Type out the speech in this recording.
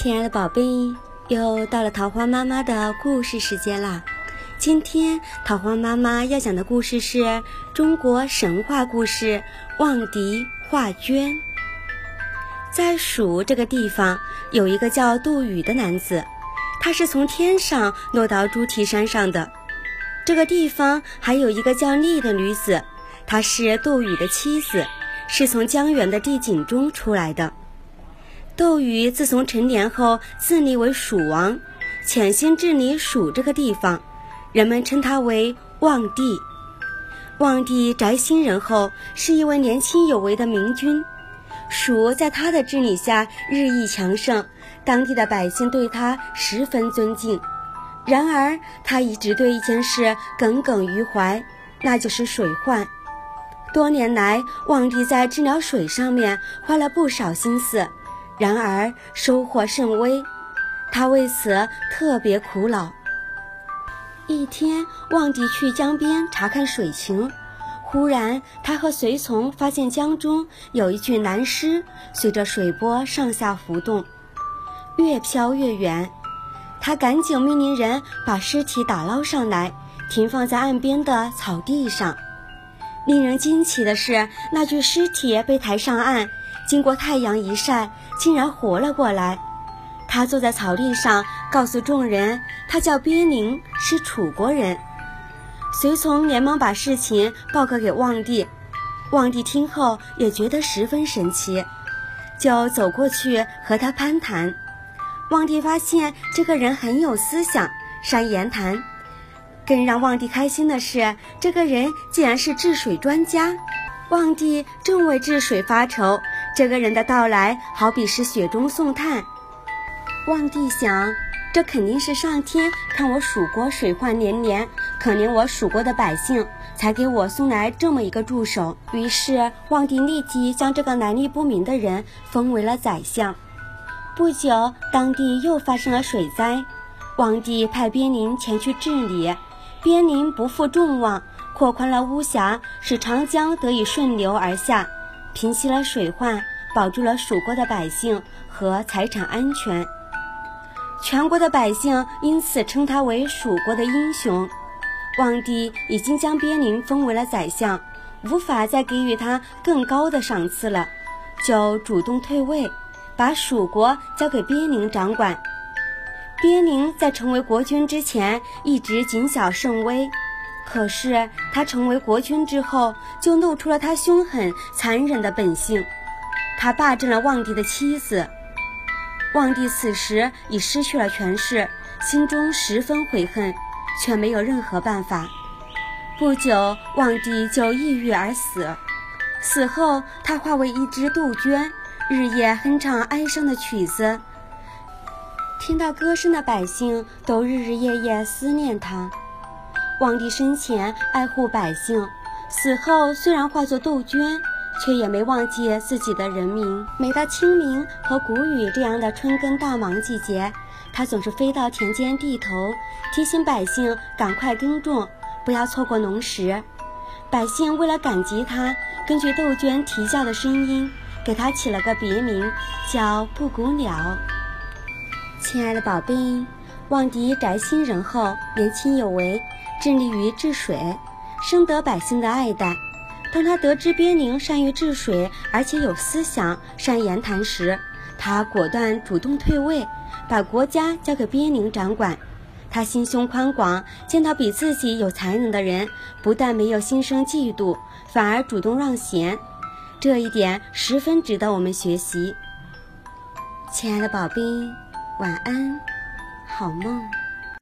亲爱的宝贝，又到了桃花妈妈的故事时间啦！今天桃花妈妈要讲的故事是中国神话故事《望帝画圈》。在蜀这个地方，有一个叫杜宇的男子，他是从天上落到猪蹄山上的。这个地方还有一个叫丽的女子，她是杜宇的妻子，是从江源的地井中出来的。窦禹自从成年后自立为蜀王，潜心治理蜀这个地方，人们称他为望帝。望帝宅心仁厚，是一位年轻有为的明君。蜀在他的治理下日益强盛，当地的百姓对他十分尊敬。然而，他一直对一件事耿耿于怀，那就是水患。多年来，望帝在治疗水上面花了不少心思。然而收获甚微，他为此特别苦恼。一天，望帝去江边查看水情，忽然他和随从发现江中有一具男尸，随着水波上下浮动，越飘越远。他赶紧命令人把尸体打捞上来，停放在岸边的草地上。令人惊奇的是，那具尸体被抬上岸。经过太阳一晒，竟然活了过来。他坐在草地上，告诉众人，他叫鳖宁，是楚国人。随从连忙把事情报告给望帝。望帝听后也觉得十分神奇，就走过去和他攀谈。望帝发现这个人很有思想，善言谈。更让望帝开心的是，这个人竟然是治水专家。望帝正为治水发愁。这个人的到来，好比是雪中送炭。望帝想，这肯定是上天看我蜀国水患连连，可怜我蜀国的百姓，才给我送来这么一个助手。于是，望帝立即将这个来历不明的人封为了宰相。不久，当地又发生了水灾，望帝派边宁前去治理。边宁不负众望，扩宽了巫峡，使长江得以顺流而下。平息了水患，保住了蜀国的百姓和财产安全。全国的百姓因此称他为蜀国的英雄。望帝已经将边宁封为了宰相，无法再给予他更高的赏赐了，就主动退位，把蜀国交给边宁掌管。边宁在成为国君之前一直谨小慎微。可是他成为国君之后，就露出了他凶狠残忍的本性。他霸占了望帝的妻子。望帝此时已失去了权势，心中十分悔恨，却没有任何办法。不久，望帝就抑郁而死。死后，他化为一只杜鹃，日夜哼唱哀伤的曲子。听到歌声的百姓都日日夜夜思念他。望帝生前爱护百姓，死后虽然化作杜鹃，却也没忘记自己的人民。每到清明和谷雨这样的春耕大忙季节，他总是飞到田间地头，提醒百姓赶快耕种，不要错过农时。百姓为了感激他，根据杜鹃啼叫的声音，给他起了个别名，叫布谷鸟。亲爱的宝贝，望帝宅心仁厚，年轻有为。致力于治水，深得百姓的爱戴。当他得知边宁善于治水，而且有思想、善言谈时，他果断主动退位，把国家交给边宁掌管。他心胸宽广，见到比自己有才能的人，不但没有心生嫉妒，反而主动让贤。这一点十分值得我们学习。亲爱的宝贝，晚安，好梦。